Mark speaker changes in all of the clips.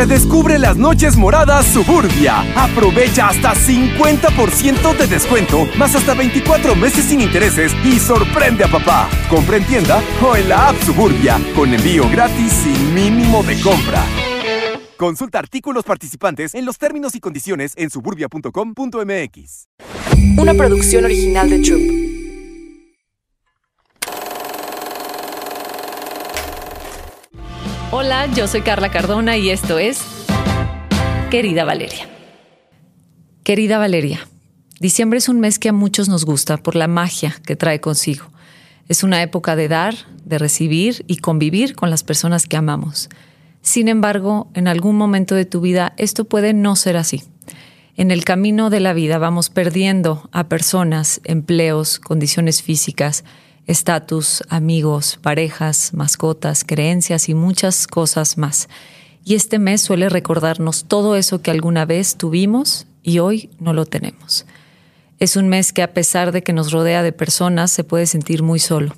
Speaker 1: Redescubre las noches moradas Suburbia. Aprovecha hasta 50% de descuento, más hasta 24 meses sin intereses y sorprende a papá. Compra en tienda o en la app Suburbia, con envío gratis sin mínimo de compra. Consulta artículos participantes en los términos y condiciones en suburbia.com.mx.
Speaker 2: Una producción original de Troop.
Speaker 3: Hola, yo soy Carla Cardona y esto es Querida Valeria. Querida Valeria, diciembre es un mes que a muchos nos gusta por la magia que trae consigo. Es una época de dar, de recibir y convivir con las personas que amamos. Sin embargo, en algún momento de tu vida esto puede no ser así. En el camino de la vida vamos perdiendo a personas, empleos, condiciones físicas, estatus, amigos, parejas, mascotas, creencias y muchas cosas más. Y este mes suele recordarnos todo eso que alguna vez tuvimos y hoy no lo tenemos. Es un mes que a pesar de que nos rodea de personas se puede sentir muy solo.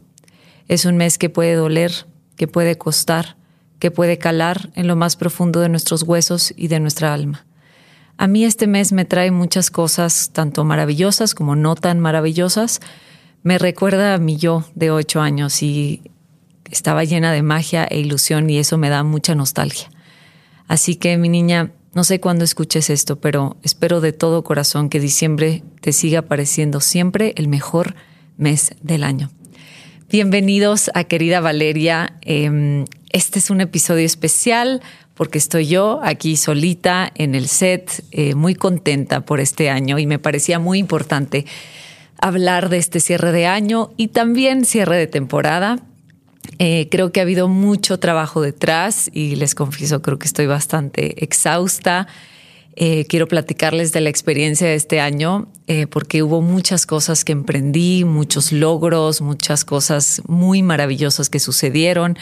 Speaker 3: Es un mes que puede doler, que puede costar, que puede calar en lo más profundo de nuestros huesos y de nuestra alma. A mí este mes me trae muchas cosas, tanto maravillosas como no tan maravillosas, me recuerda a mi yo de ocho años y estaba llena de magia e ilusión y eso me da mucha nostalgia. Así que mi niña, no sé cuándo escuches esto, pero espero de todo corazón que diciembre te siga pareciendo siempre el mejor mes del año. Bienvenidos a querida Valeria. Em, este es un episodio especial porque estoy yo aquí solita en el set, eh, muy contenta por este año y me parecía muy importante hablar de este cierre de año y también cierre de temporada. Eh, creo que ha habido mucho trabajo detrás y les confieso, creo que estoy bastante exhausta. Eh, quiero platicarles de la experiencia de este año eh, porque hubo muchas cosas que emprendí, muchos logros, muchas cosas muy maravillosas que sucedieron,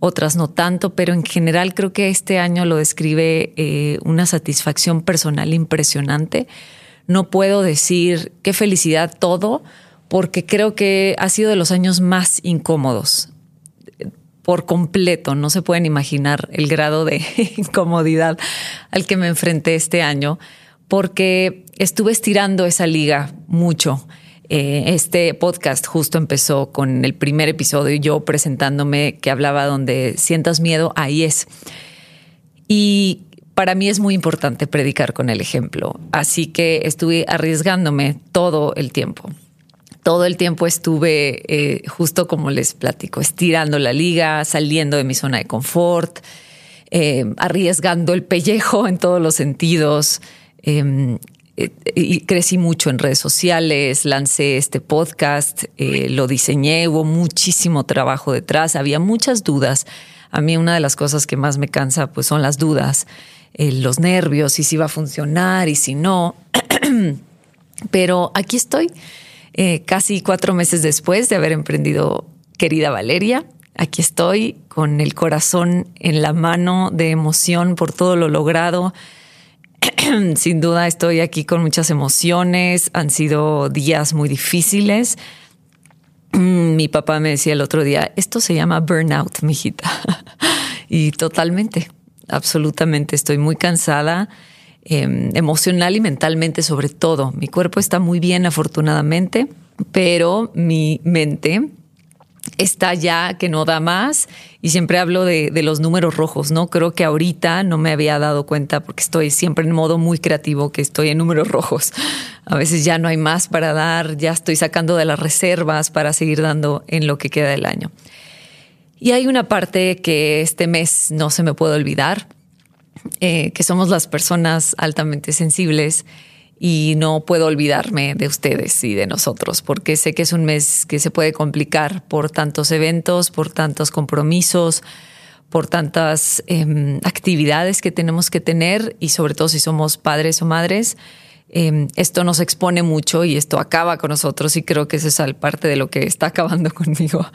Speaker 3: otras no tanto, pero en general creo que este año lo describe una satisfacción personal impresionante no puedo decir qué felicidad todo, porque creo que ha sido de los años más incómodos por completo. No se pueden imaginar el grado de incomodidad al que me enfrenté este año, porque estuve estirando esa liga mucho. Eh, este podcast justo empezó con el primer episodio, yo presentándome que hablaba donde sientas miedo, ahí es. Y para mí es muy importante predicar con el ejemplo, así que estuve arriesgándome todo el tiempo. Todo el tiempo estuve, eh, justo como les platico, estirando la liga, saliendo de mi zona de confort, eh, arriesgando el pellejo en todos los sentidos. Em, eh, y crecí mucho en redes sociales, lancé este podcast, lo diseñé, hubo muchísimo trabajo detrás, había muchas dudas. A mí una de las cosas que más me cansa pues son las dudas. Eh, los nervios y si va a funcionar y si no. Pero aquí estoy, eh, casi cuatro meses después de haber emprendido Querida Valeria. Aquí estoy con el corazón en la mano de emoción por todo lo logrado. Sin duda estoy aquí con muchas emociones. Han sido días muy difíciles. Mi papá me decía el otro día, esto se llama burnout, mijita. y totalmente, absolutamente. Estoy muy cansada, em, emocional y mentalmente sobre todo. Mi cuerpo está muy bien, afortunadamente, pero mi mente está ya que no da más y siempre hablo de, de, los números rojos, ¿no? Creo que ahorita no me había dado cuenta porque estoy siempre en modo muy creativo que estoy en números rojos. A veces ya no hay más para dar, ya estoy sacando de las reservas para seguir dando en lo que queda del año. Y hay una parte que este mes no se me puede olvidar, eh, que somos las personas altamente sensibles y no puedo olvidarme de ustedes y de nosotros, porque sé que es un mes que se puede complicar por tantos eventos, por tantos compromisos, por tantas em, actividades que tenemos que tener y sobre todo si somos padres o madres. Em, esto nos expone mucho y esto acaba con nosotros y creo que eso es parte de lo que está acabando conmigo.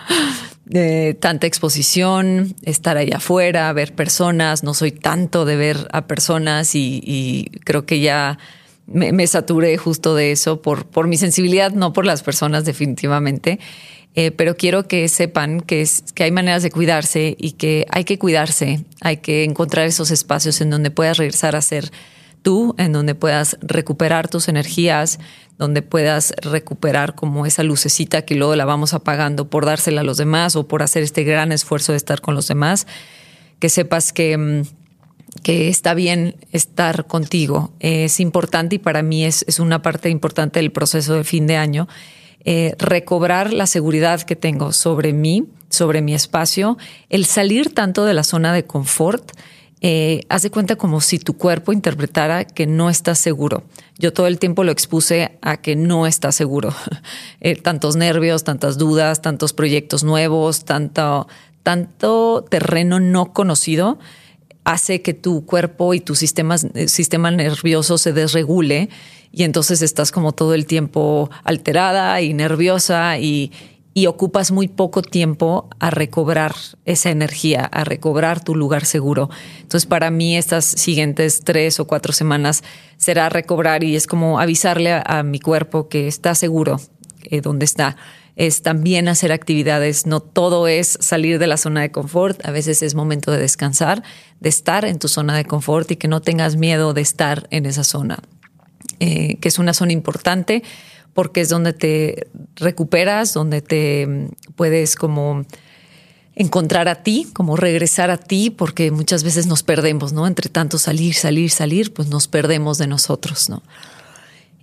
Speaker 3: De tanta exposición, estar allá afuera, ver personas, no soy tanto de ver a personas y, creo que ya me, saturé justo de eso por, por mi sensibilidad, no por las personas definitivamente. Eh, pero quiero que sepan que, es, que hay maneras de cuidarse y que hay que cuidarse, hay que encontrar esos espacios en donde puedas regresar a ser en donde puedas recuperar tus energías, donde puedas recuperar como esa lucecita que luego la vamos apagando por dársela a los demás o por hacer este gran esfuerzo de estar con los demás, que sepas que, mm, que está bien estar contigo. Es importante y para mí es, es una parte importante del proceso de fin de año eh, recobrar la seguridad que tengo sobre mí, sobre mi espacio, el salir tanto de la zona de confort. Eh, haz de cuenta como si tu cuerpo interpretara que no estás seguro. Yo todo el tiempo lo expuse a que no estás seguro. Eh, tantos nervios, tantas dudas, tantos proyectos nuevos, tanto, tanto terreno no conocido hace que tu cuerpo y tu sistema, sistema nervioso se desregule y entonces estás como todo el tiempo alterada y nerviosa y, ocupas muy poco tiempo a recobrar esa energía, a recobrar tu lugar seguro. Entonces, para mí, estas siguientes tres o cuatro semanas será recobrar y es como avisarle a, mi cuerpo que está seguro eh, donde está. Es también hacer actividades, no todo es salir de la zona de confort, a veces es momento de descansar, de estar en tu zona de confort y que no tengas miedo de estar en esa zona. Eh, que es una zona importante porque es donde te recuperas, donde te mm, puedes como encontrar a ti, como regresar a ti, porque muchas veces nos perdemos, ¿no? Entre tanto salir, salir, salir, pues nos perdemos de nosotros, ¿no?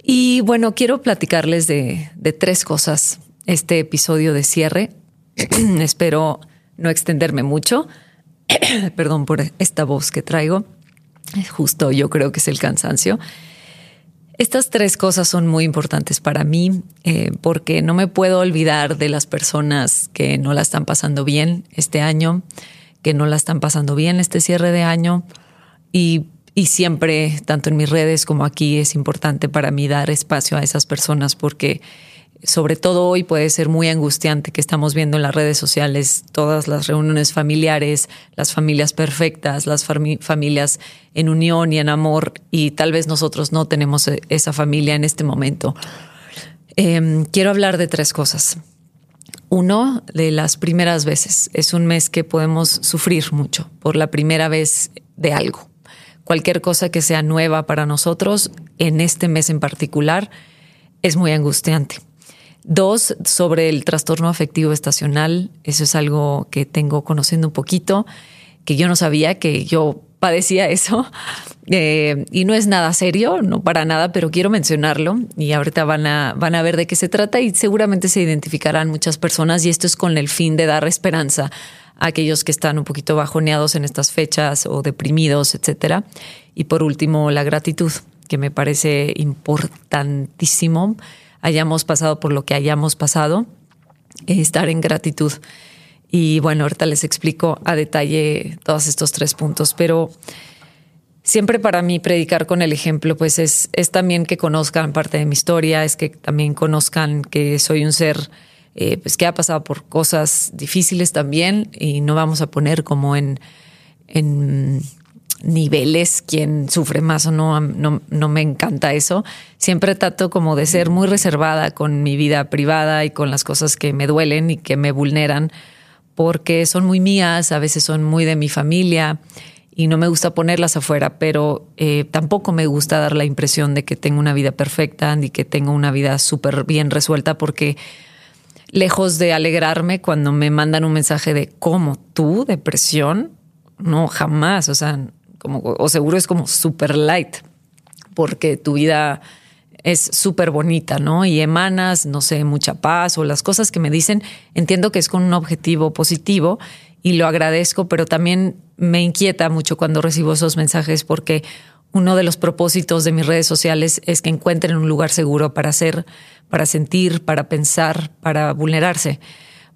Speaker 3: Y bueno, quiero platicarles de, tres cosas este episodio de cierre. Espero no extenderme mucho. Perdón por esta voz que traigo. Justo yo creo que es el cansancio. Estas tres cosas son muy importantes para mí eh, porque no me puedo olvidar de las personas que no la están pasando bien este año, que no la están pasando bien este cierre de año. Y, y siempre, tanto en mis redes como aquí, es importante para mí dar espacio a esas personas porque sobre todo hoy puede ser muy angustiante que estamos viendo en las redes sociales todas las reuniones familiares, las familias perfectas, las familias en unión y en amor, y tal vez nosotros no tenemos e-, esa familia en este momento. Em, quiero hablar de tres cosas. Uno, de las primeras veces. Es un mes que podemos sufrir mucho por la primera vez de algo. Cualquier cosa que sea nueva para nosotros, en este mes en particular, es muy angustiante Dos, sobre el trastorno afectivo estacional. Eso es algo que tengo conociendo un poquito, que yo no sabía que yo padecía eso. Eh, y no es nada serio, no para nada, pero quiero mencionarlo y ahorita van a, van a ver de qué se trata y seguramente se identificarán muchas personas y esto es con el fin de dar esperanza a aquellos que están un poquito bajoneados en estas fechas o deprimidos, etcétera. Y por último, la gratitud, que me parece importantísimo hayamos pasado por lo que hayamos pasado, estar en gratitud. Y bueno, ahorita les explico a detalle todos estos tres puntos, pero siempre para mí predicar con el ejemplo, pues es, es también que conozcan parte de mi historia, es que también conozcan que soy un ser eh, pues que ha pasado por cosas difíciles también y no vamos a poner como en, en niveles, quién sufre más o no, no, no me encanta eso. Siempre trato como de ser muy reservada con mi vida privada y con las cosas que me duelen y que me vulneran, porque son muy mías, a veces son muy de mi familia y no me gusta ponerlas afuera, pero eh, tampoco me gusta dar la impresión de que tengo una vida perfecta ni que tengo una vida súper bien resuelta, porque lejos de alegrarme cuando me mandan un mensaje de cómo tú, depresión, no, jamás, o sea, o seguro es como super light, porque tu vida es súper bonita, ¿no? Y emanas, no sé, mucha paz o las cosas que me dicen, entiendo que es con un objetivo positivo y lo agradezco, pero también me inquieta mucho cuando recibo esos mensajes porque uno de los propósitos de mis redes sociales es que encuentren un lugar seguro para hacer, para sentir, para pensar, para vulnerarse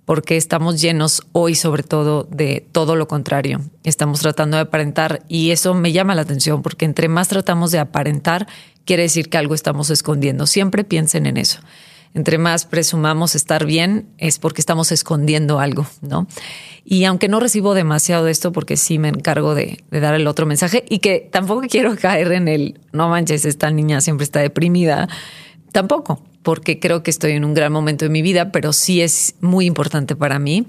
Speaker 3: porque estamos llenos hoy sobre todo de todo lo contrario. Estamos tratando de aparentar y eso me llama la atención porque entre más tratamos de aparentar, quiere decir que algo estamos escondiendo. Siempre piensen en eso. Entre más presumamos estar bien es porque estamos escondiendo algo, ¿no? Y aunque no recibo demasiado de esto porque sí me encargo de, de dar el otro mensaje y que tampoco quiero caer en el, no manches, esta niña siempre está deprimida, tampoco porque creo que estoy en un gran momento de mi vida, pero sí es muy importante para mí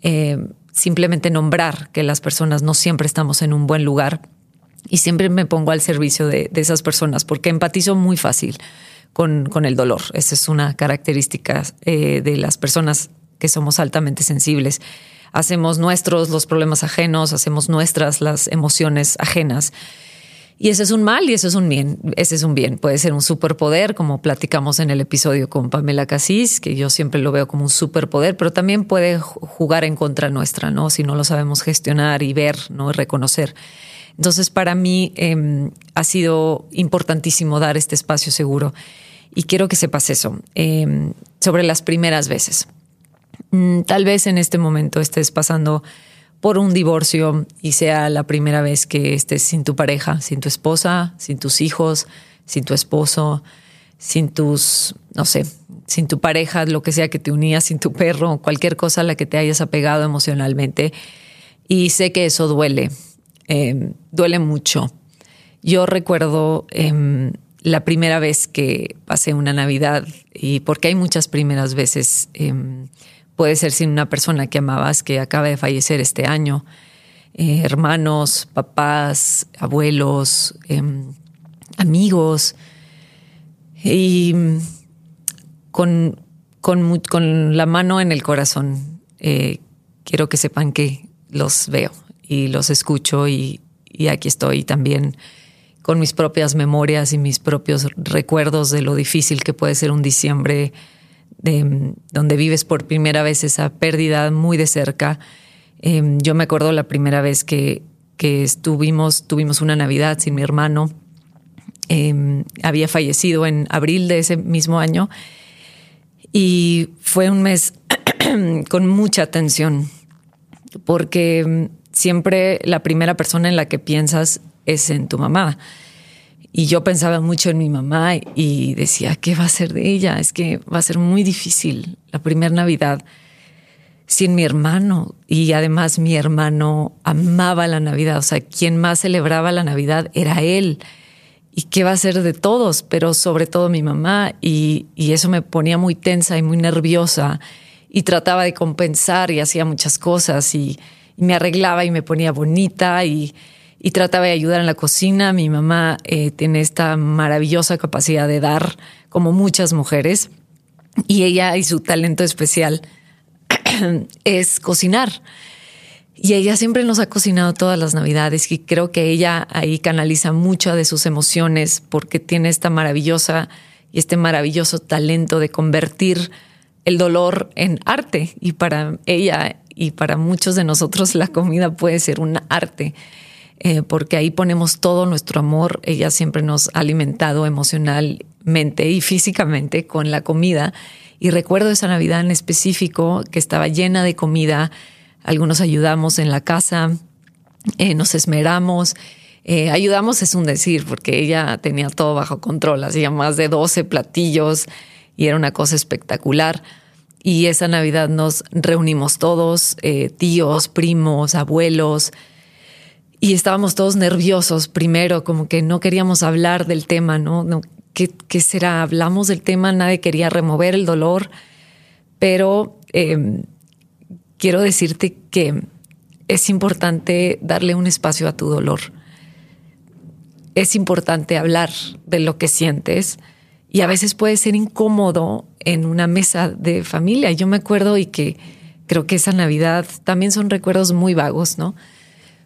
Speaker 3: eh, simplemente nombrar que las personas no siempre estamos en un buen lugar y siempre me pongo al servicio de, esas personas porque empatizo muy fácil con, con, el dolor. Esa es una característica eh, de las personas que somos altamente sensibles. Hacemos nuestros los problemas ajenos, hacemos nuestras las emociones ajenas. Y ese es un mal y eso es un bien. Ese es un bien. Puede ser un superpoder, como platicamos en el episodio con Pamela Casís, que yo siempre lo veo como un superpoder, pero también puede jugar en contra nuestra, ¿no? Si no lo sabemos gestionar y ver, ¿no? Reconocer. Entonces, para mí em, ha sido importantísimo dar este espacio seguro. Y quiero que sepas eso em, sobre las primeras veces. Mm, tal vez en este momento estés pasando por un divorcio y sea la primera vez que estés sin tu pareja, sin tu esposa, sin tus hijos, sin tu esposo, sin tus, no sé, sin tu pareja, lo que sea que te unía, sin tu perro, cualquier cosa a la que te hayas apegado emocionalmente. Y sé que eso duele, em, duele mucho. Yo recuerdo em, la primera vez que pasé una Navidad, y porque hay muchas primeras veces, em, puede ser sin una persona que amabas que acaba de fallecer este año, eh, hermanos, papás, abuelos, em, amigos, y con, con, la mano en el corazón, eh, quiero que sepan que los veo y los escucho y, y aquí estoy también con mis propias memorias y mis propios recuerdos de lo difícil que puede ser un diciembre de, donde vives por primera vez esa pérdida muy de cerca. Em, yo me acuerdo la primera vez que, que estuvimos, tuvimos una Navidad sin mi hermano. Em, había fallecido en abril de ese mismo año y fue un mes con mucha tensión porque em, siempre la primera persona en la que piensas es en tu mamá. Y yo pensaba mucho en mi mamá y decía, ¿qué va a ser de ella? Es que va a ser muy difícil la primera Navidad sin mi hermano. Y además mi hermano amaba la Navidad. O sea, quien más celebraba la Navidad era él. ¿Y qué va a ser de todos? Pero sobre todo mi mamá. Y, eso me ponía muy tensa y muy nerviosa. Y trataba de compensar y hacía muchas cosas. Y, y me arreglaba y me ponía bonita. Y, y trataba de ayudar en la cocina. Mi mamá eh, tiene esta maravillosa capacidad de dar, como muchas mujeres, y ella y su talento especial es cocinar. Y ella siempre nos ha cocinado todas las navidades y creo que ella ahí canaliza muchas de sus emociones porque tiene esta maravillosa y este maravilloso talento de convertir el dolor en arte. Y para ella y para muchos de nosotros la comida puede ser un arte. Eh, porque ahí ponemos todo nuestro amor. Ella siempre nos ha alimentado emocionalmente y físicamente con la comida. Y recuerdo esa Navidad en específico que estaba llena de comida. Algunos ayudamos en la casa, eh, nos esmeramos. Eh, ayudamos es un decir, porque ella tenía todo bajo control, hacía más de 12 platillos y era una cosa espectacular. Y esa Navidad nos reunimos todos, tíos, primos, abuelos, y estábamos todos nerviosos primero, como que no queríamos hablar del tema, ¿no? ¿qué, será? Hablamos del tema, nadie quería remover el dolor, pero em, quiero decirte que es importante darle un espacio a tu dolor. Es importante hablar de lo que sientes y a veces puede ser incómodo en una mesa de familia. Yo me acuerdo y que creo que esa Navidad también son recuerdos muy vagos, ¿no?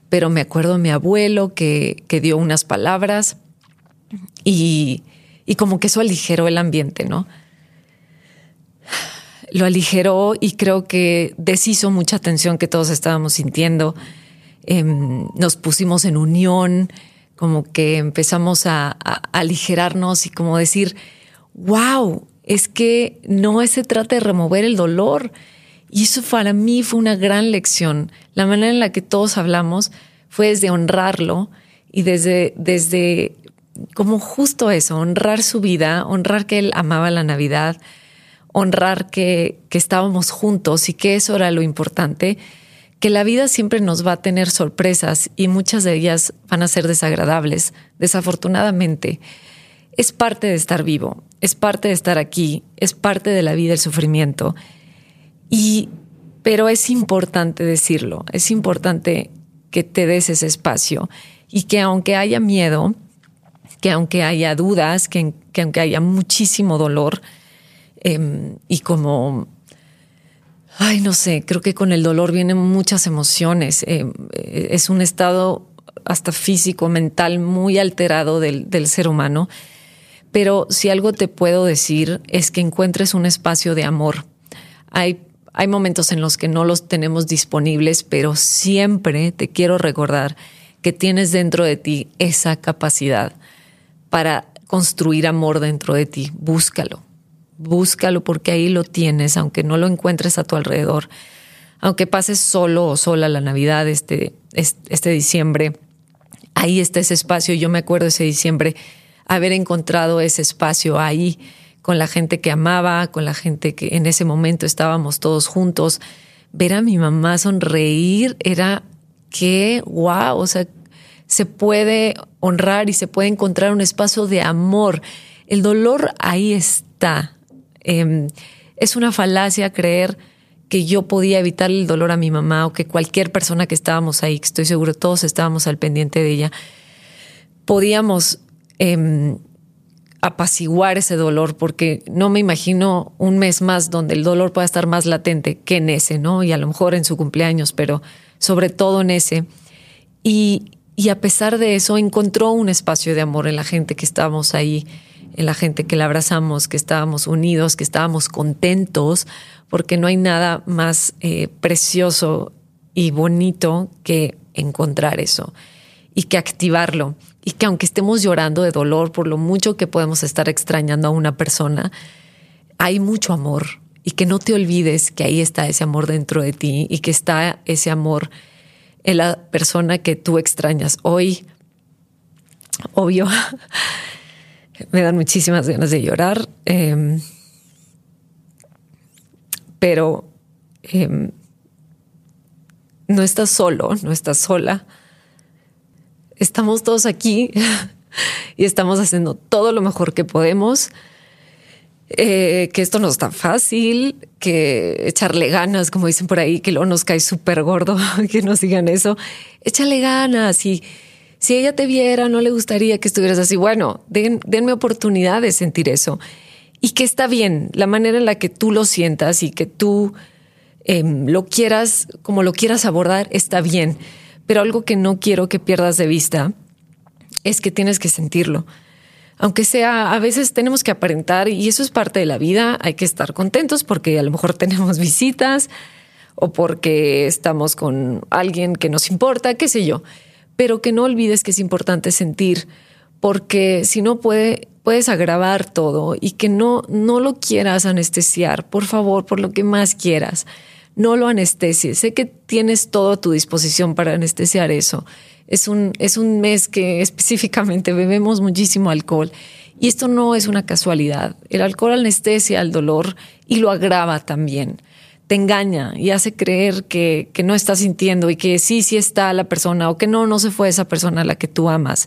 Speaker 3: Pero me acuerdo de mi abuelo que, que dio unas palabras y, y como que eso aligeró el ambiente, ¿no? Lo aligeró y creo que deshizo mucha tensión que todos estábamos sintiendo. Em, nos pusimos en unión, como que empezamos a, a, aligerarnos y como decir, wow, es que no se trata de remover el dolor, y eso para mí fue una gran lección. La manera en la que todos hablamos fue desde honrarlo y desde, desde como justo eso, honrar su vida, honrar que él amaba la Navidad, honrar que, que estábamos juntos y que eso era lo importante, que la vida siempre nos va a tener sorpresas y muchas de ellas van a ser desagradables, desafortunadamente. Es parte de estar vivo. es parte de estar aquí, es parte de la vida el sufrimiento. Y, pero es importante decirlo, es importante que te des ese espacio y que aunque haya miedo, que aunque haya dudas, que, aunque haya muchísimo dolor em, y como, ay, no sé, creo que con el dolor vienen muchas emociones. Em, es un estado hasta físico, mental muy alterado del, del ser humano. Pero si algo te puedo decir es que encuentres un espacio de amor. Hay hay momentos en los que no los tenemos disponibles, pero siempre te quiero recordar que tienes dentro de ti esa capacidad para construir amor dentro de ti. Búscalo, búscalo porque ahí lo tienes, aunque no lo encuentres a tu alrededor. Aunque pases solo o sola la Navidad este, este diciembre, ahí está ese espacio. Yo me acuerdo ese diciembre haber encontrado ese espacio ahí con la gente que amaba, con la gente que en ese momento estábamos todos juntos. Ver a mi mamá sonreír era que, wow, o sea, se puede honrar y se puede encontrar un espacio de amor. El dolor ahí está. Em, es una falacia creer que yo podía evitar el dolor a mi mamá o que cualquier persona que estábamos ahí, que estoy seguro todos estábamos al pendiente de ella, podíamos em, apaciguar ese dolor, porque no me imagino un mes más donde el dolor pueda estar más latente que en ese, ¿no? Y a lo mejor en su cumpleaños, pero sobre todo en ese. Y, y a pesar de eso, encontró un espacio de amor en la gente que estábamos ahí, en la gente que la abrazamos, que estábamos unidos, que estábamos contentos, porque no hay nada más eh, precioso y bonito que encontrar eso y que activarlo y que aunque estemos llorando de dolor por lo mucho que podemos estar extrañando a una persona, hay mucho amor y que no te olvides que ahí está ese amor dentro de ti y que está ese amor en la persona que tú extrañas. Hoy, obvio, me dan muchísimas ganas de llorar, em, pero em, no estás solo, no estás sola estamos todos aquí y estamos haciendo todo lo mejor que podemos. Eh, que esto no está fácil, que echarle ganas, como dicen por ahí, que luego nos cae súper gordo que nos digan eso. Échale ganas y si ella te viera, no le gustaría que estuvieras así. Bueno, denme oportunidad de sentir eso y que está bien la manera en la que tú lo sientas y que tú em, lo quieras, como lo quieras abordar, está bien pero algo que no quiero que pierdas de vista es que tienes que sentirlo. Aunque sea, a veces tenemos que aparentar y eso es parte de la vida, hay que estar contentos porque a lo mejor tenemos visitas o porque estamos con alguien que nos importa, qué sé yo, pero que no olvides que es importante sentir porque si no puede, puedes agravar todo y que no, no lo quieras anestesiar, por favor, por lo que más quieras no lo anestesies. Sé que tienes todo a tu disposición para anestesiar eso. Es un, es un mes que específicamente bebemos muchísimo alcohol y esto no es una casualidad. El alcohol anestesia el dolor y lo agrava también. Te engaña y hace creer que, que no estás sintiendo y que sí, sí está la persona o que no, no se fue esa persona a la que tú amas.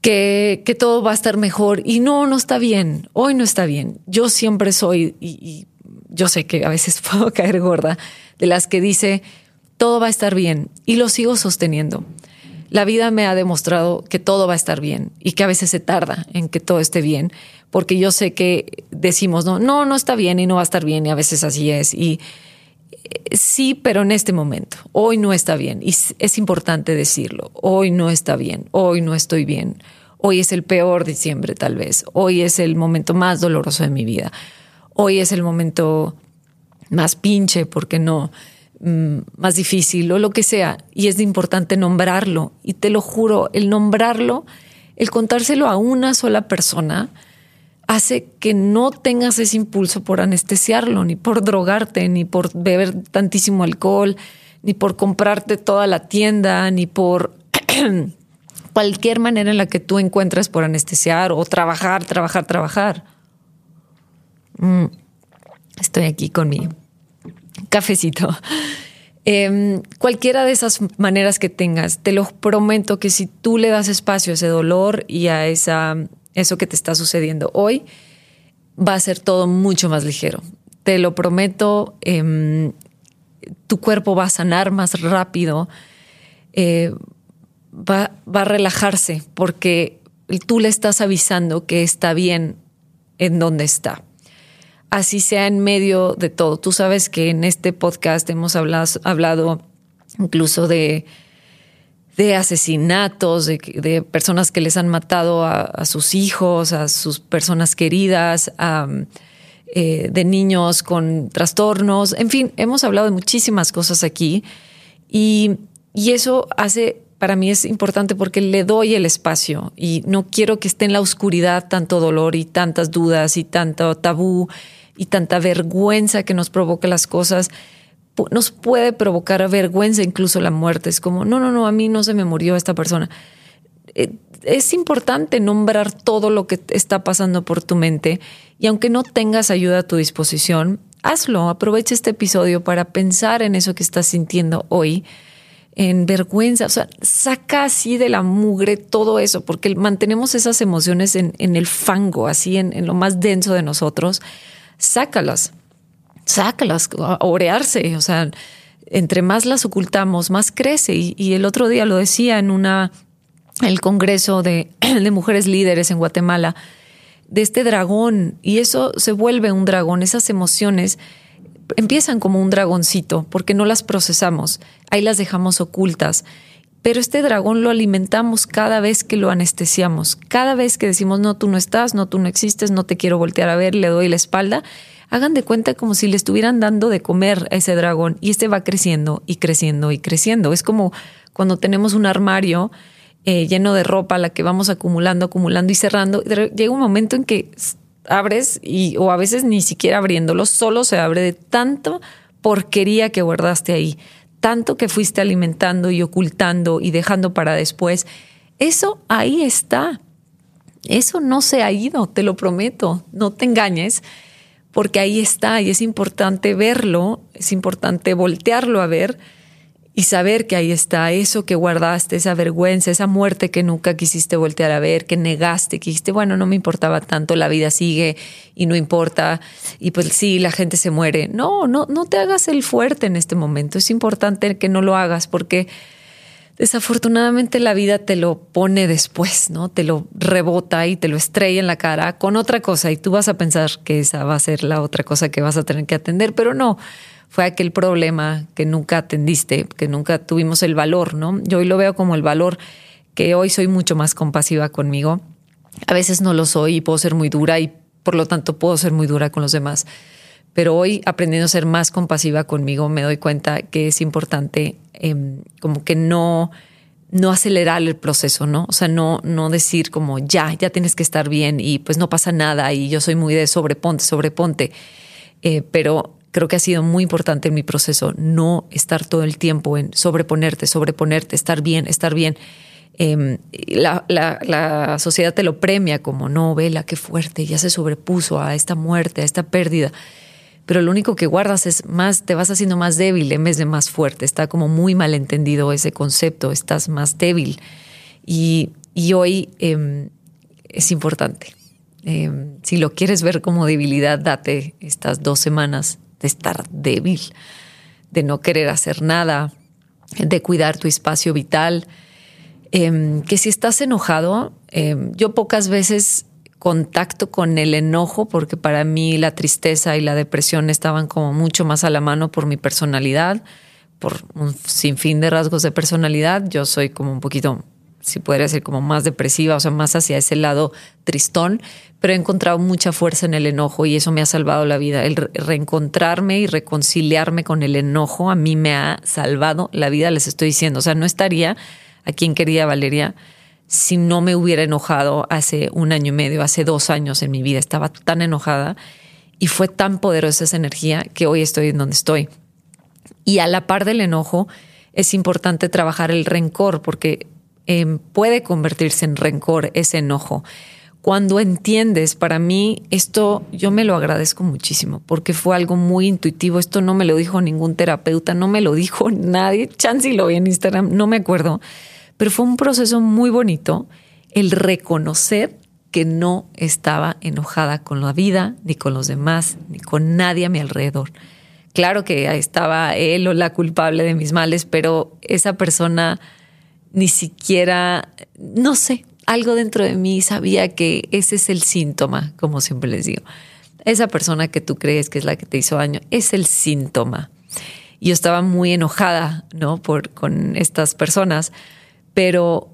Speaker 3: Que, que, todo va a estar mejor y no, no está bien, hoy no está bien. Yo siempre soy, y yo sé que a veces puedo caer gorda, de las que dice, todo va a estar bien y lo sigo sosteniendo. La vida me ha demostrado que todo va a estar bien y que a veces se tarda en que todo esté bien, porque yo sé que decimos, no, no, no está bien y no va a estar bien y a veces así es. Y eh, sí, pero en este momento, hoy no está bien y es importante decirlo, hoy no está bien, hoy no estoy bien, hoy es el peor diciembre tal vez, hoy es el momento más doloroso de mi vida hoy es el momento más pinche, porque no, mm, más difícil o lo que sea. Y es importante nombrarlo. Y te lo juro, el nombrarlo, el contárselo a una sola persona, hace que no tengas ese impulso por anestesiarlo, ni por drogarte, ni por beber tantísimo alcohol, ni por comprarte toda la tienda, ni por cualquier manera en la que tú encuentres por anestesiar o trabajar, trabajar, trabajar. Mm, estoy aquí con mi cafecito. Em, cualquiera de esas maneras que tengas, te lo prometo que si tú le das espacio a ese dolor y a esa, eso que te está sucediendo hoy, va a ser todo mucho más ligero. Te lo prometo, em, tu cuerpo va a sanar más rápido, eh, va, va a relajarse porque tú le estás avisando que está bien en donde está. Así sea en medio de todo. Tú sabes que en este podcast hemos hablado, incluso de, de asesinatos, de, personas que les han matado a, sus hijos, a sus personas queridas, eh, de niños con trastornos. En fin, hemos hablado de muchísimas cosas aquí y, y eso hace para mí es importante porque le doy el espacio y no quiero que esté en la oscuridad tanto dolor y tantas dudas y tanto tabú y tanta vergüenza que nos provoca las cosas. Nos puede provocar vergüenza incluso la muerte. Es como, no, no, no, a mí no se me murió esta persona. Eh, es importante nombrar todo lo que está pasando por tu mente y aunque no tengas ayuda a tu disposición, hazlo. Aprovecha este episodio para pensar en eso que estás sintiendo hoy en vergüenza, o sea, saca así de la mugre todo eso, porque mantenemos esas emociones en, el fango, así en, lo más denso de nosotros, sácalas, sácalas, orearse, o sea, entre más las ocultamos, más crece. Y, el otro día lo decía en una, el Congreso de Mujeres Líderes en Guatemala, de este dragón, y eso se vuelve un dragón, esas emociones empiezan como un dragoncito porque no las procesamos, ahí las dejamos ocultas. Pero este dragón lo alimentamos cada vez que lo anestesiamos, cada vez que decimos, no, tú no estás, no, tú no existes, no te quiero voltear a ver, le doy la espalda, hagan de cuenta como si le estuvieran dando de comer a ese dragón y este va creciendo y creciendo y creciendo. Es como cuando tenemos un armario eh, lleno de ropa, la que vamos acumulando, acumulando y cerrando. Llega un momento en que abres y o a veces ni siquiera abriéndolo, solo se abre de tanto porquería que guardaste ahí, tanto que fuiste alimentando y ocultando y dejando para después. Eso ahí está. Eso no se ha ido, te lo prometo, no te engañes, porque ahí está y es importante verlo, es importante voltearlo a ver y saber que ahí está eso que guardaste, esa vergüenza, esa muerte que nunca quisiste voltear a ver, que negaste, que dijiste, bueno, no me importaba tanto, la vida sigue y no importa, y pues sí, la gente se muere. No, no, no te hagas el fuerte en este momento. Es importante que no lo hagas porque desafortunadamente la vida te lo pone después, ¿no? Te lo rebota y te lo estrella en la cara con otra cosa y tú vas a pensar que esa va a ser la otra cosa que vas a tener que atender, pero no fue aquel problema que nunca atendiste, que nunca tuvimos el valor, ¿no? Yo hoy lo veo como el valor que hoy soy mucho más compasiva conmigo. A veces no lo soy y puedo ser muy dura y por lo tanto puedo ser muy dura con los demás. Pero hoy aprendiendo a ser más compasiva conmigo me doy cuenta que es importante em, como que no, no acelerar el proceso, ¿no? O sea, no, no decir como ya, ya tienes que estar bien y pues no pasa nada y yo soy muy de sobreponte, sobreponte. Eh, pero creo que ha sido muy importante en mi proceso no estar todo el tiempo en sobreponerte, sobreponerte, estar bien, estar bien. Em, la, sociedad te lo premia como no, vela, qué fuerte, ya se sobrepuso a esta muerte, a esta pérdida. Pero lo único que guardas es más, te vas haciendo más débil en vez de más fuerte. Está como muy mal entendido ese concepto, estás más débil. Y, hoy em, es importante. Em, si lo quieres ver como debilidad, date estas dos semanas de estar débil, de no querer hacer nada, de cuidar tu espacio vital. Em, que si estás enojado, em, yo pocas veces contacto con el enojo porque para mí la tristeza y la depresión estaban como mucho más a la mano por mi personalidad, por un sinfín de rasgos de personalidad. Yo soy como un poquito si podría ser como más depresiva, o sea, más hacia ese lado tristón, pero he encontrado mucha fuerza en el enojo y eso me ha salvado la vida. El reencontrarme y reconciliarme con el enojo a mí me ha salvado la vida, les estoy diciendo. O sea, no estaría a quien quería Valeria si no me hubiera enojado hace un año y medio, hace dos años en mi vida. Estaba tan enojada y fue tan poderosa esa energía que hoy estoy en donde estoy. Y a la par del enojo, es importante trabajar el rencor porque Em, puede convertirse en rencor, ese enojo. Cuando entiendes, para mí esto yo me lo agradezco muchísimo porque fue algo muy intuitivo. Esto no me lo dijo ningún terapeuta, no me lo dijo nadie. Chansey lo vi en Instagram, no me acuerdo, pero fue un proceso muy bonito el reconocer que no estaba enojada con la vida, ni con los demás, ni con nadie a mi alrededor. Claro que estaba él o la culpable de mis males, pero esa persona ni siquiera, no sé, algo dentro de mí sabía que ese es el síntoma, como siempre les digo. Esa persona que tú crees que es la que te hizo daño es el síntoma. Yo estaba muy enojada, ¿no? Por, con estas personas, pero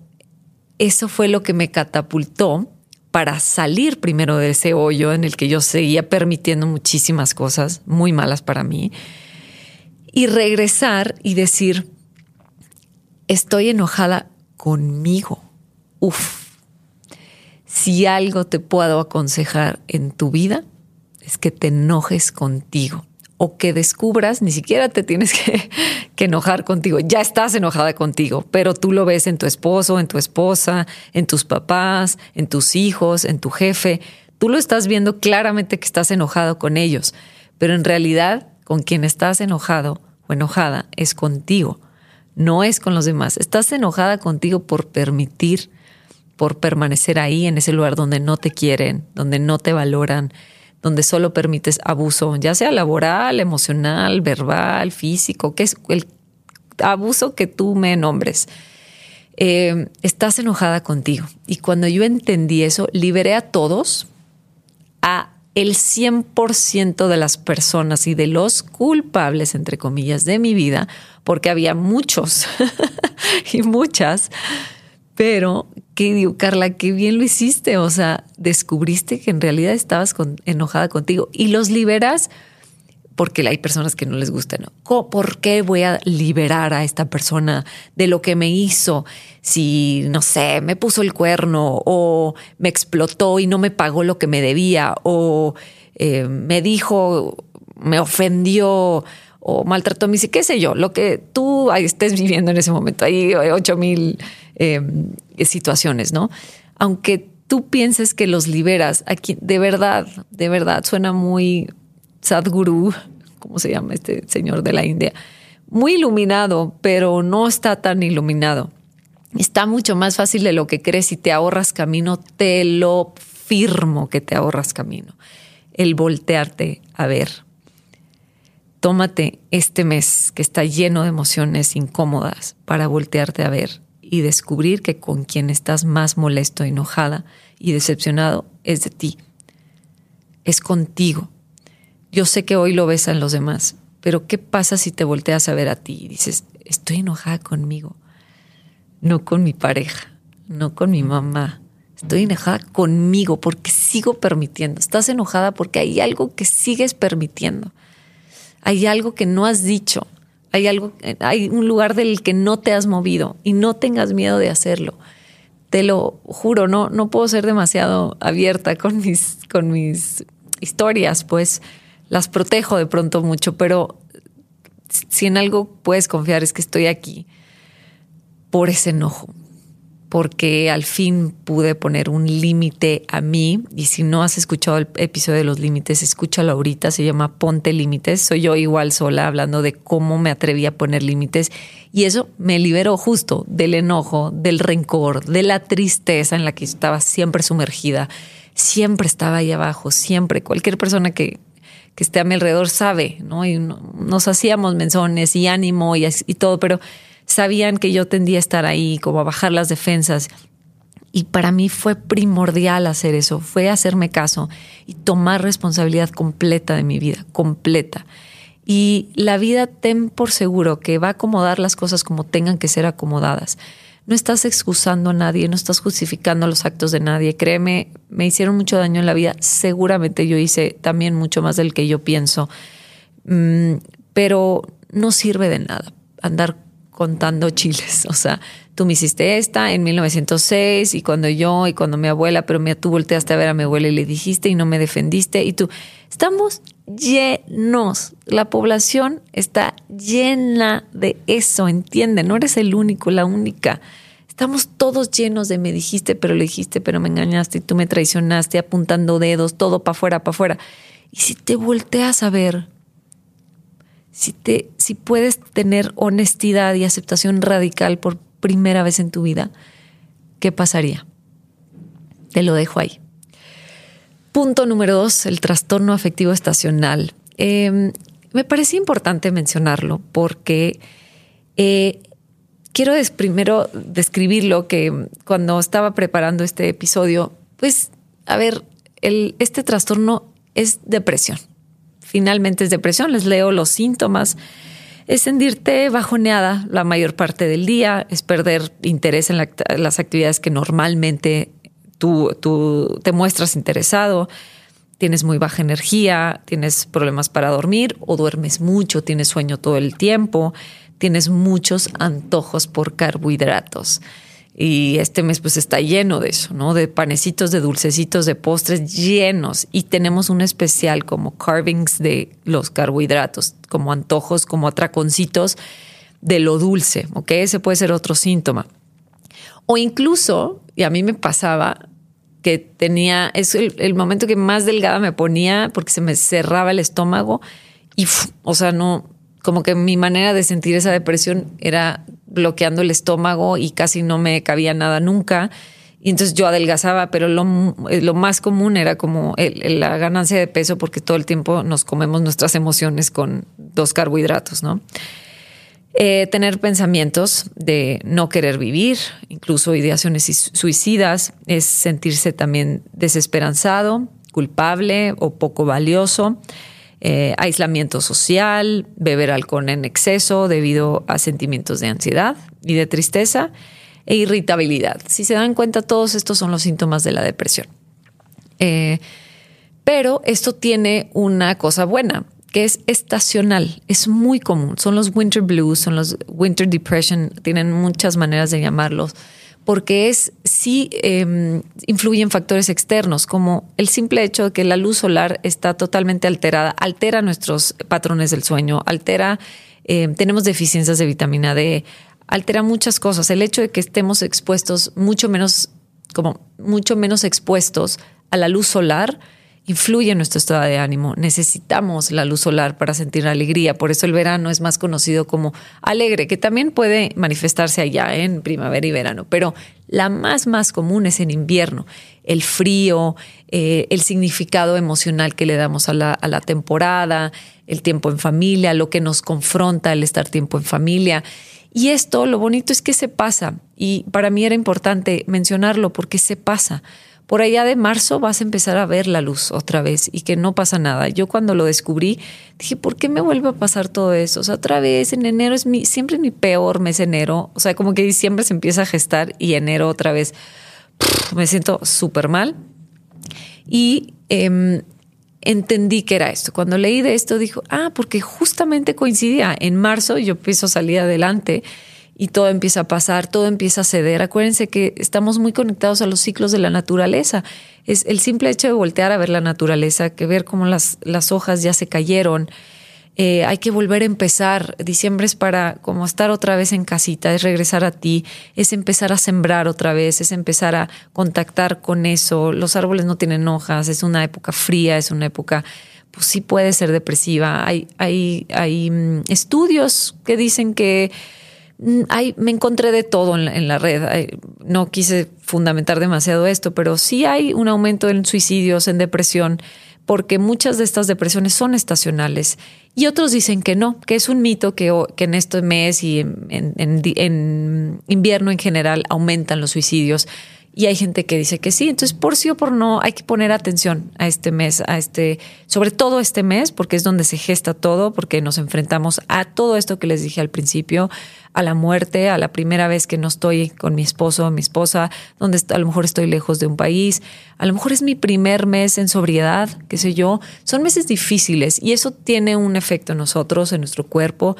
Speaker 3: eso fue lo que me catapultó para salir primero de ese hoyo en el que yo seguía permitiendo muchísimas cosas muy malas para mí y regresar y decir, estoy enojada conmigo. Uf, si algo te puedo aconsejar en tu vida es que te enojes contigo o que descubras, ni siquiera te tienes que, enojar contigo, ya estás enojada contigo, pero tú lo ves en tu esposo, en tu esposa, en tus papás, en tus hijos, en tu jefe, tú lo estás viendo claramente que estás enojado con ellos, pero en realidad con quien estás enojado o enojada es contigo, no es con los demás, estás enojada contigo por permitir, por permanecer ahí en ese lugar donde no te quieren, donde no te valoran, donde solo permites abuso, ya sea laboral, emocional, verbal, físico, que es el abuso que tú me nombres. Eh, estás enojada contigo. Y cuando yo entendí eso, liberé a todos, a el 100% de las personas y de los culpables, entre comillas, de mi vida, porque había muchos y muchas pero, ¿qué digo, Carla? Qué bien lo hiciste. O sea, descubriste que en realidad estabas enojada contigo y los liberas porque hay personas que no les gustan. ¿Por qué voy a liberar a esta persona de lo que me hizo? Si, no sé, me puso el cuerno o me explotó y no me pagó lo que me debía o eh, me dijo, me ofendió o maltrató a mí, qué sé yo, lo que tú estés viviendo en ese momento. Hay ocho mil Em, situaciones, ¿no? Aunque tú pienses que los liberas, aquí de verdad, de verdad, suena muy Sadhguru, ¿cómo se llama este señor de la India? Muy iluminado, pero no está tan iluminado. Está mucho más fácil de lo que crees y te ahorras camino, te lo firmo que te ahorras camino. El voltearte a ver. Tómate este mes que está lleno de emociones incómodas para voltearte a ver y descubrir que con quien estás más molesto, enojada y decepcionado es de ti. Es contigo. Yo sé que hoy lo ves en los demás, pero ¿qué pasa si te volteas a ver a ti y dices, estoy enojada conmigo, no con mi pareja, no con mi mamá? Estoy enojada conmigo porque sigo permitiendo. Estás enojada porque hay algo que sigues permitiendo. Hay algo que no has dicho hay algo, hay un lugar del que no te has movido y no tengas miedo de hacerlo. Te lo juro, no, no puedo ser demasiado abierta con mis, con mis historias, pues las protejo de pronto mucho, pero si en algo puedes confiar es que estoy aquí por ese enojo, porque al fin pude poner un límite a mí. Y si no has escuchado el episodio de los límites, escúchalo ahorita. Se llama Ponte Límites. Soy yo igual sola hablando de cómo me atreví a poner límites. Y eso me liberó justo del enojo, del rencor, de la tristeza en la que estaba siempre sumergida. Siempre estaba ahí abajo, siempre. Cualquier persona que, que esté a mi alrededor sabe, ¿no? Nos hacíamos menzones y ánimo y, y todo, pero sabían que yo tendía a estar ahí, como a bajar las defensas. Y para mí fue primordial hacer eso, fue hacerme caso y tomar responsabilidad completa de mi vida, completa. Y la vida ten por seguro que va a acomodar las cosas como tengan que ser acomodadas. No estás excusando a nadie, no estás justificando los actos de nadie. Créeme, me hicieron mucho daño en la vida. Seguramente yo hice también mucho más del que yo pienso. Mm, pero no sirve de nada andar contando chiles. O sea, tú me hiciste esta en 1906 y cuando yo y cuando mi abuela, pero tú volteaste a ver a mi abuela y le dijiste y no me defendiste y tú, estamos llenos. La población está llena de eso, entiende, no eres el único, la única. Estamos todos llenos de me dijiste, pero le dijiste, pero me engañaste y tú me traicionaste, apuntando dedos, todo para afuera, para afuera. Y si te volteas a ver si, te, si puedes tener honestidad y aceptación radical por primera vez en tu vida, ¿qué pasaría? Te lo dejo ahí. Punto número dos, el trastorno afectivo estacional. Em, me parece importante mencionarlo porque eh, quiero primero describirlo que cuando estaba preparando este episodio, pues, a ver, este trastorno es depresión. Finalmente es depresión. Les leo los síntomas. Es sentirte bajoneada la mayor parte del día, es perder interés en las actividades que normalmente tú, tú te muestras interesado, tienes muy baja energía, tienes problemas para dormir o duermes mucho, tienes sueño todo el tiempo, tienes muchos antojos por carbohidratos. Y este mes pues está lleno de eso, ¿no? De panecitos, de dulcecitos, de postres llenos. Y tenemos un especial como carvings de los carbohidratos, como antojos, como atraconcitos de lo dulce, ¿ok? Ese puede ser otro síntoma. O incluso, y a mí me pasaba, que tenía, es el, momento que más delgada me ponía porque se me cerraba el estómago y, o sea, no, como que mi manera de sentir esa depresión era bloqueando el estómago y casi no me cabía nada nunca. Y entonces yo adelgazaba, pero lo, eh, lo más común era como la ganancia de peso porque todo el tiempo nos comemos nuestras emociones con dos carbohidratos, ¿no? Eh, tener pensamientos de no querer vivir, incluso ideaciones suicidas, es sentirse también desesperanzado, culpable o poco valioso, eh, aislamiento social, beber alcohol en exceso debido a sentimientos de ansiedad y de tristeza e irritabilidad. Si se dan cuenta, todos estos son los síntomas de la depresión. Eh, pero esto tiene una cosa buena que es estacional, es muy común. Son los winter blues, son los winter depression, tienen muchas maneras de llamarlos, porque es sí eh, influyen factores externos, como el simple hecho de que la luz solar está totalmente alterada, altera nuestros patrones del sueño, altera, em, tenemos deficiencias de vitamina D, altera muchas cosas. El hecho de que estemos expuestos mucho menos, como mucho menos expuestos a la luz solar, influye en nuestro estado de ánimo. Necesitamos la luz solar para sentir alegría. Por eso el verano es más conocido como alegre, que también puede manifestarse allá en primavera y verano. Pero la más, más común es en invierno. El frío, eh, el significado emocional que le damos a la, a la temporada, el tiempo en familia, lo que nos confronta el estar tiempo en familia. Y esto, lo bonito es que se pasa. Y para mí era importante mencionarlo porque se pasa por allá de marzo vas a empezar a ver la luz otra vez y que no pasa nada. Yo cuando lo descubrí dije, ¿por qué me vuelve a pasar todo eso? O sea, otra vez en enero es mi, siempre mi peor mes enero. O sea, como que diciembre se empieza a gestar y enero otra vez me siento súper mal. Y em, entendí que era esto. Cuando leí de esto, dijo, ah, porque justamente coincidía. En marzo yo empiezo salir adelante y todo empieza a pasar, todo empieza a ceder. Acuérdense que estamos muy conectados a los ciclos de la naturaleza. Es el simple hecho de voltear a ver la naturaleza, que ver cómo las, las hojas ya se cayeron. Eh, hay que volver a empezar. Diciembre es para como estar otra vez en casita, es regresar a ti, es empezar a sembrar otra vez, es empezar a contactar con eso. Los árboles no tienen hojas, es una época fría, es una época pues sí puede ser depresiva. Hay, hay, hay mm, estudios que dicen que Mm, me encontré de todo en la, red. No quise fundamentar demasiado esto, pero sí hay un aumento en suicidios, en depresión, porque muchas de estas depresiones son estacionales. Y otros dicen que no, que es un mito que, en este mes y en invierno en general aumentan los suicidios y hay gente que dice que sí. Entonces, por sí o por no, hay que poner atención a este mes, a este, sobre todo este mes, porque es donde se gesta todo, porque nos enfrentamos a todo esto que les dije al principio, a la muerte, a la primera vez que no estoy con mi esposo o mi esposa, donde a lo mejor estoy lejos de un país, a lo mejor es mi primer mes en sobriedad, qué sé yo. Son meses difíciles y eso tiene un efecto en nosotros, en nuestro cuerpo.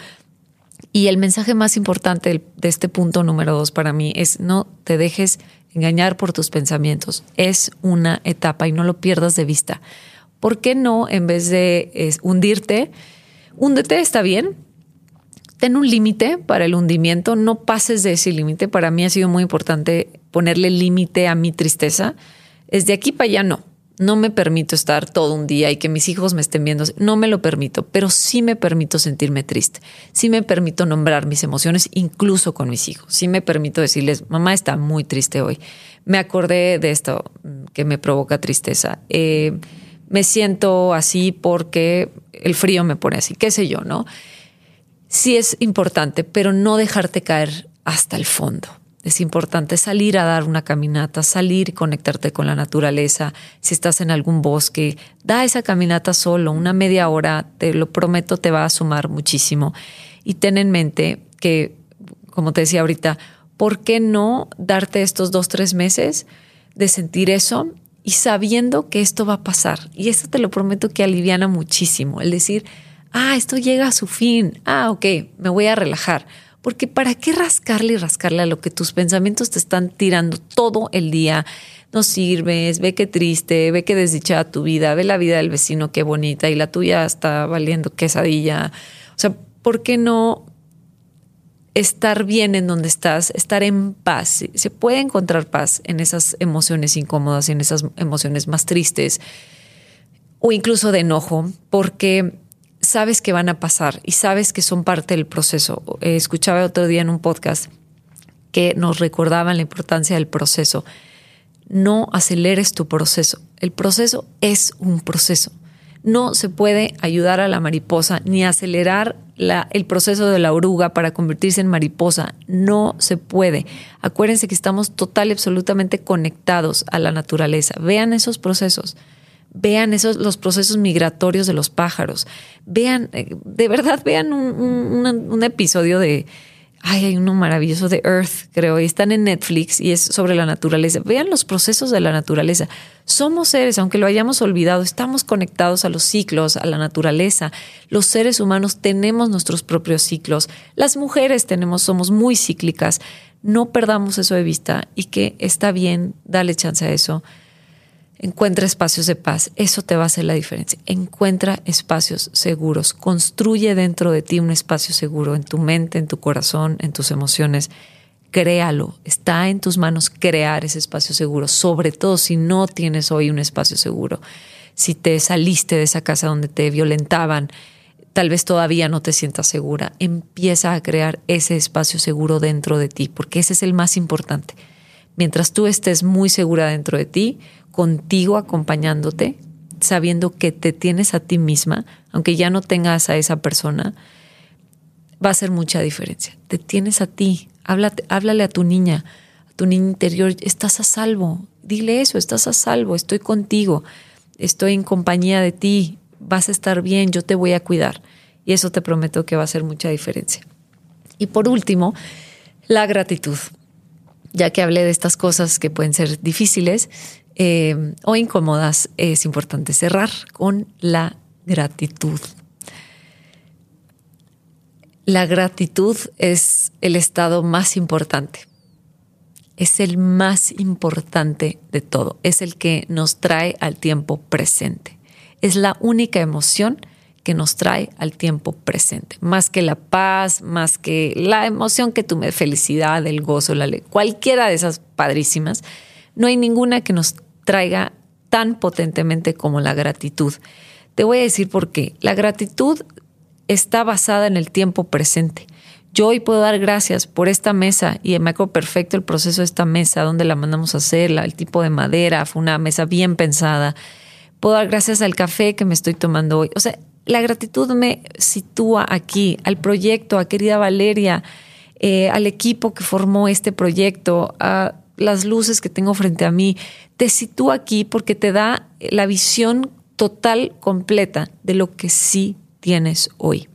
Speaker 3: Y el mensaje más importante de este punto número dos para mí es no te dejes engañar por tus pensamientos. Es una etapa y no lo pierdas de vista. ¿Por qué no, en vez de hundirte, húndete, está bien? Ten un límite para el hundimiento, no pases de ese límite. Para mí ha sido muy importante ponerle límite a mi tristeza. Desde aquí para allá no. No me permito estar todo un día y que mis hijos me estén viendo. No me lo permito, pero sí me permito sentirme triste. Sí me permito nombrar mis emociones, incluso con mis hijos. Sí me permito decirles, mamá está muy triste hoy. Me acordé de esto mm, que me provoca tristeza. Eh, me siento así porque el frío me pone así, qué sé yo, ¿no? Sí es importante, pero no dejarte caer hasta el fondo. Es importante salir a dar una caminata, salir y conectarte con la naturaleza. Si estás en algún bosque, da esa caminata solo, una media hora, te lo prometo, te va a sumar muchísimo. Y ten en mente que, como te decía ahorita, ¿por qué no darte estos dos, tres meses de sentir eso y sabiendo que esto va a pasar? Y esto te lo prometo que aliviana muchísimo. El decir, ah, esto llega a su fin, ah, ok, me voy a relajar porque ¿para qué rascarle y rascarle a lo que tus pensamientos te están tirando todo el día? No sirves, ve qué triste, ve qué desdichada tu vida, ve la vida del vecino qué bonita y la tuya está valiendo quesadilla. O sea, ¿por qué no estar bien en donde estás, estar en paz? Se puede encontrar paz en esas emociones incómodas, en esas emociones más tristes o incluso de enojo, porque sabes que van a pasar y sabes que son parte del proceso. Eh, escuchaba otro día en un podcast que nos recordaban la importancia del proceso. No aceleres tu proceso. El proceso es un proceso. No se puede ayudar a la mariposa ni acelerar el proceso de la oruga para convertirse en mariposa. No se puede. Acuérdense que estamos total y absolutamente conectados a la naturaleza. Vean esos procesos vean esos los procesos migratorios de los pájaros, vean, eh, de verdad, vean un, episodio de, ay, hay uno maravilloso de Earth, creo, y están en Netflix y es sobre la naturaleza. Vean los procesos de la naturaleza. Somos seres, aunque lo hayamos olvidado, estamos conectados a los ciclos, a la naturaleza. Los seres humanos tenemos nuestros propios ciclos. Las mujeres tenemos, somos muy cíclicas. No perdamos eso de vista y que está bien, dale chance a eso. Encuentra espacios de paz. Eso te va a hacer la diferencia. Encuentra espacios seguros. Construye dentro de ti un espacio seguro en tu mente, en tu corazón, en tus emociones. Créalo. Está en tus manos crear ese espacio seguro. Sobre todo si no tienes hoy un espacio seguro. Si te saliste de esa casa donde te violentaban, tal vez todavía no te sientas segura. Empieza a crear ese espacio seguro dentro de ti, porque ese es el más importante. Mientras tú estés muy segura dentro de ti, contigo acompañándote, sabiendo que te tienes a ti misma, aunque ya no tengas a esa persona, va a hacer mucha diferencia. Te tienes a ti, háblate, háblale a tu niña, a tu niña interior, estás a salvo, dile eso, estás a salvo, estoy contigo, estoy en compañía de ti, vas a estar bien, yo te voy a cuidar. Y eso te prometo que va a hacer mucha diferencia. Y por último, la gratitud. Ya que hablé de estas cosas que pueden ser difíciles, eh, o incómodas, es importante cerrar con la gratitud. La gratitud es el estado más importante. Es el más importante de todo. Es el que nos trae al tiempo presente. Es la única emoción que nos trae al tiempo presente. Más que la paz, más que la emoción que tú me felicidad, el gozo, la ley, cualquiera de esas padrísimas, no hay ninguna que nos traiga tan potentemente como la gratitud. Te voy a decir por qué. La gratitud está basada en el tiempo presente. Yo hoy puedo dar gracias por esta mesa y me acuerdo perfecto el proceso de esta mesa, donde la mandamos a hacer, el tipo de madera, fue una mesa bien pensada. Puedo dar gracias al café que me estoy tomando hoy. O sea, la gratitud me sitúa aquí, al proyecto, a querida Valeria, eh, al equipo que formó este proyecto, a las luces que tengo frente a mí, te sitúa aquí porque te da la visión total, completa de lo que sí tienes hoy.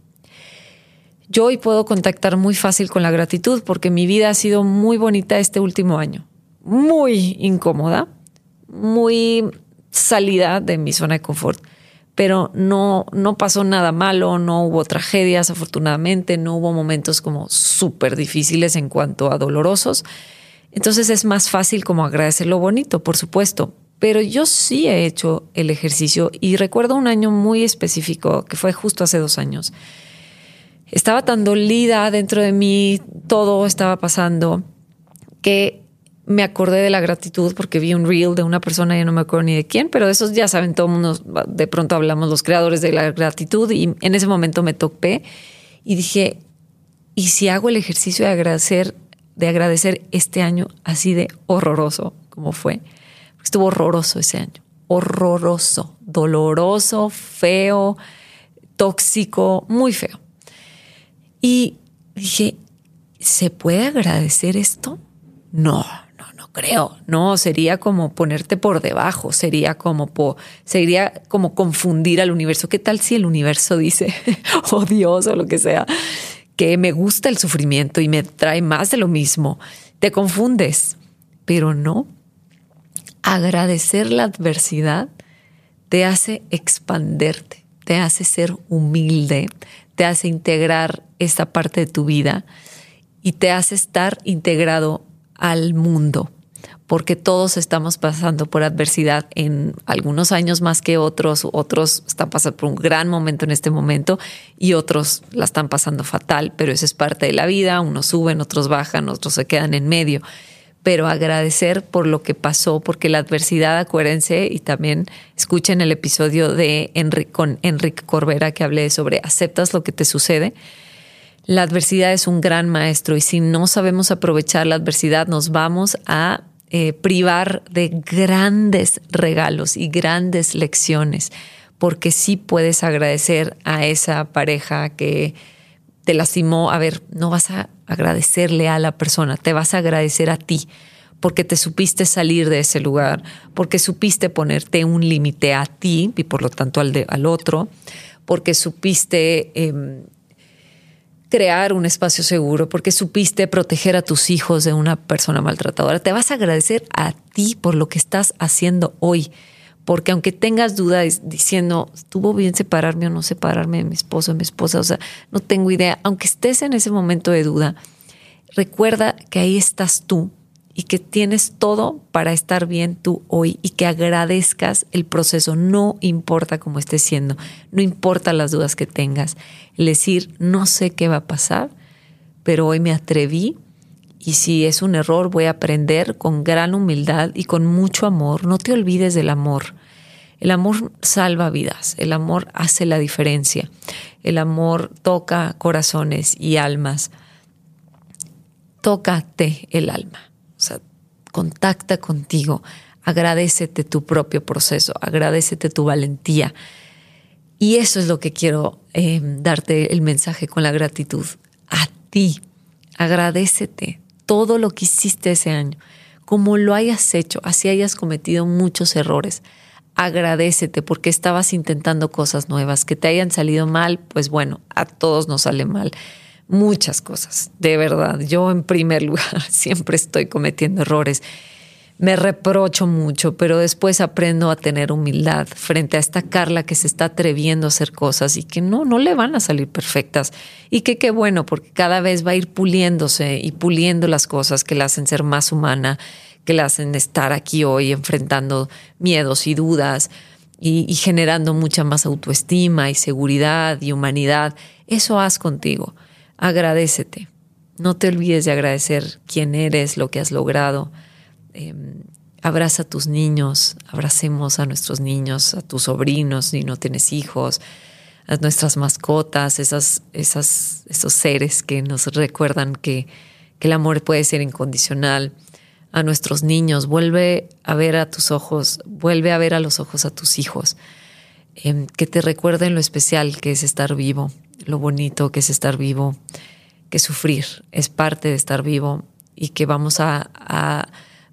Speaker 3: Yo hoy puedo contactar muy fácil con la gratitud porque mi vida ha sido muy bonita este último año, muy incómoda, muy salida de mi zona de confort, pero no, no pasó nada malo, no hubo tragedias afortunadamente, no hubo momentos como súper difíciles en cuanto a dolorosos entonces es más fácil como agradecer lo bonito, por supuesto. Pero yo sí he hecho el ejercicio y recuerdo un año muy específico, que fue justo hace dos años. Estaba tan dolida dentro de mí, todo estaba pasando, que me acordé de la gratitud porque vi un reel de una persona, ya no me acuerdo ni de quién, pero de esos ya saben, todo mundo, de pronto hablamos los creadores de la gratitud y en ese momento me topé y dije, ¿y si hago el ejercicio de agradecer, de agradecer este año así de horroroso como fue? Estuvo horroroso ese año, horroroso, doloroso, feo, tóxico, muy feo. Y dije, ¿se puede agradecer esto? No, creo, no, sería como ponerte por debajo, sería como sería como confundir al universo. ¿Qué tal si el universo dice, oh Dios o lo que sea, que me gusta el sufrimiento y me trae más de lo mismo? Te confundes, pero no. Agradecer la adversidad te hace expanderte, te hace ser humilde, te hace integrar esta parte de tu vida y te hace estar integrado al mundo porque todos estamos pasando por adversidad en algunos años más que otros, otros están pasando por un gran momento en este momento y otros la están pasando fatal, pero eso es parte de la vida, unos suben, otros bajan, otros se quedan en medio. Pero agradecer por lo que pasó, porque la adversidad, acuérdense, y también escuchen el episodio de con Enrique Corbera que hablé sobre aceptas lo que te sucede. La adversidad es un gran maestro y si no sabemos aprovechar la adversidad, nos vamos a eh, privar de grandes regalos y grandes lecciones, porque sí puedes agradecer a esa pareja que te lastimó. A ver, no vas a agradecerle a la persona, te vas a agradecer a ti, porque te supiste salir de ese lugar, porque supiste ponerte un límite a ti y por lo tanto al, de, al otro, porque supiste... Em, crear un espacio seguro, porque supiste proteger a tus hijos de una persona maltratadora. Te vas a agradecer a ti por lo que estás haciendo hoy, porque aunque tengas dudas diciendo, ¿estuvo bien separarme o no separarme de mi esposo o mi esposa? O sea, no tengo idea. Aunque estés en ese momento de duda, recuerda que ahí estás tú y que tienes todo para estar bien tú hoy y que agradezcas el proceso, no importa cómo estés siendo, no importa las dudas que tengas. El decir, no sé qué va a pasar, pero hoy me atreví y si es un error voy a aprender con gran humildad y con mucho amor. No te olvides del amor. El amor salva vidas, el amor hace la diferencia, el amor toca corazones y almas. Tócate el alma o sea, contacta contigo, agradecete tu propio proceso, agradecete tu valentía. Y eso es lo que quiero eh, darte el mensaje con la gratitud. A ti, agradecete todo lo que hiciste ese año, como lo hayas hecho, así hayas cometido muchos errores. Agradecete porque estabas intentando cosas nuevas, que te hayan salido mal, pues bueno, a todos nos sale mal muchas cosas, de verdad. Yo en primer lugar siempre estoy cometiendo errores. Me reprocho mucho, pero después aprendo a tener humildad frente a esta Carla que se está atreviendo a hacer cosas y que no, no le van a salir perfectas. Y que qué bueno, porque cada vez va a ir puliéndose y puliendo las cosas que la hacen ser más humana, que la hacen estar aquí hoy enfrentando miedos y dudas y, y generando mucha más autoestima y seguridad y humanidad. Eso haz contigo agradecete. No te olvides de agradecer quién eres, lo que has logrado. Em, abraza a tus niños, abracemos a nuestros niños, a tus sobrinos si no tienes hijos, a nuestras mascotas, esos seres que nos recuerdan que, que el amor puede ser incondicional. A nuestros niños, vuelve a ver a tus ojos, vuelve a ver a los ojos a tus hijos, em, que te recuerden lo especial que es estar vivo, lo bonito que es estar vivo, que sufrir es parte de estar vivo y que vamos a,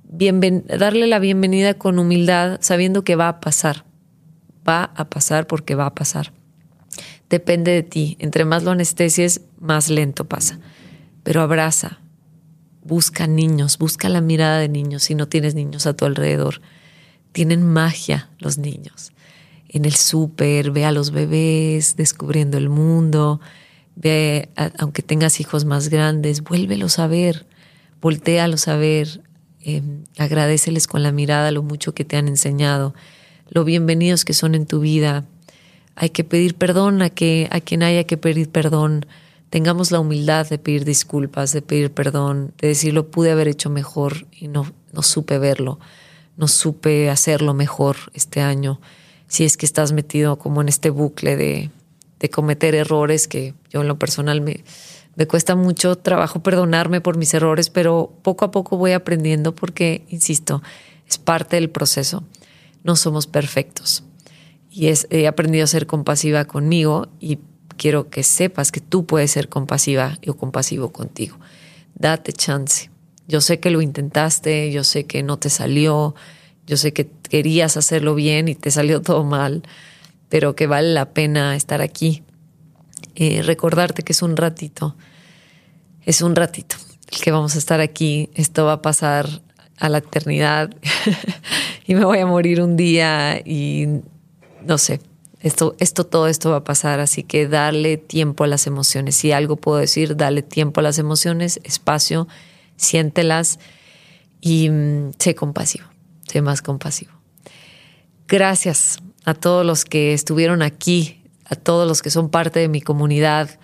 Speaker 3: darle la bienvenida con humildad, sabiendo que va a pasar. Va a pasar porque va a pasar. Depende de ti. Entre más lo anestesies, más lento pasa. Pero abraza, busca niños, busca la mirada de niños si no tienes niños a tu alrededor. Tienen magia los niños en el súper, ve a los bebés descubriendo el mundo, ve, aunque tengas hijos más grandes, vuélvelos a ver, voltealos a ver, eh, agradeceles con la mirada lo mucho que te han enseñado, lo bienvenidos que son en tu vida. Hay que pedir perdón a, que, a quien haya que pedir perdón. Tengamos la humildad de pedir disculpas, de pedir perdón, de decir lo pude haber hecho mejor y no, no supe verlo, no supe hacerlo mejor este año. Si es que estás metido como en este bucle de, de cometer errores que yo en lo personal me, me cuesta mucho trabajo perdonarme por mis errores, pero poco a poco voy aprendiendo porque, insisto, es parte del proceso. No somos perfectos. Y es, he aprendido a ser compasiva conmigo y quiero que sepas que tú puedes ser compasiva o compasivo contigo. Date chance. Yo sé que lo intentaste, yo sé que no te salió, yo sé que querías hacerlo bien y te salió todo mal, pero que vale la pena estar aquí. Eh, recordarte que es un ratito, es un ratito el que vamos a estar aquí. Esto va a pasar a la eternidad y me voy a morir un día y no sé, esto, esto, todo esto va a pasar, así que darle tiempo a las emociones. Si algo puedo decir, dale tiempo a las emociones, espacio, siéntelas y mm, sé compasivo, sé más compasivo. Gracias a todos los que estuvieron aquí, a todos los que son parte de mi comunidad.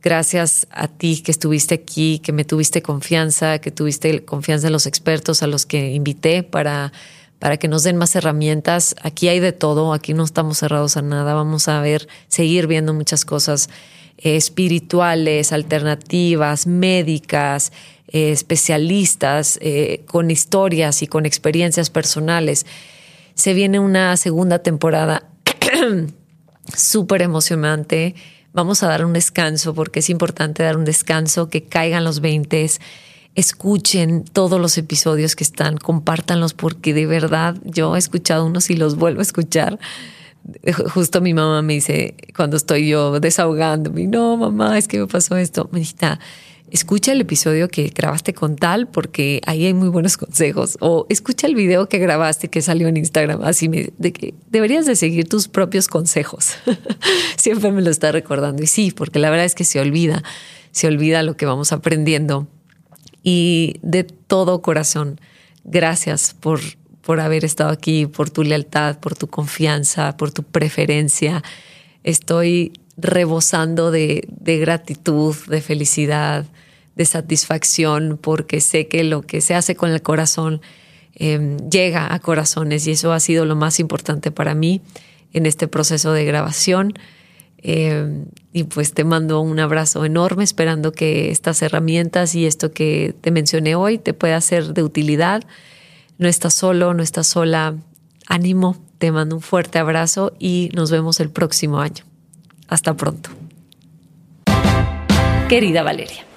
Speaker 3: Gracias a ti que estuviste aquí, que me tuviste confianza, que tuviste confianza en los expertos a los que invité para para que nos den más herramientas. Aquí hay de todo, aquí no estamos cerrados a nada, vamos a ver, seguir viendo muchas cosas eh, espirituales, alternativas, médicas, eh, especialistas, eh, con historias y con experiencias personales. Se viene una segunda temporada súper emocionante. Vamos a dar un descanso porque es importante dar un descanso, que caigan los 20 escuchen todos los episodios que están, compártanlos porque de verdad yo he escuchado unos y los vuelvo a escuchar. Justo mi mamá me dice, cuando estoy yo desahogándome, no, mamá, es que me pasó esto. Me dice, escucha el episodio que grabaste con tal porque ahí hay muy buenos consejos. O escucha el video que grabaste que salió en Instagram. Así me, de que deberías de seguir tus propios consejos. Siempre me lo está recordando. Y sí, porque la verdad es que se olvida, se olvida lo que vamos aprendiendo y de todo corazón, gracias por, por haber estado aquí, por tu lealtad, por tu confianza, por tu preferencia. Estoy rebosando de, gratitud, de felicidad, de satisfacción, porque sé que lo que se hace con el corazón em, llega a corazones y eso ha sido lo más importante para mí en este proceso de grabación. Eh, y pues te mando un abrazo enorme, esperando que estas herramientas y esto que te mencioné hoy te pueda ser de utilidad. No estás solo, no estás sola. Ánimo, te mando un fuerte abrazo y nos vemos el próximo año. Hasta pronto. Querida Valeria.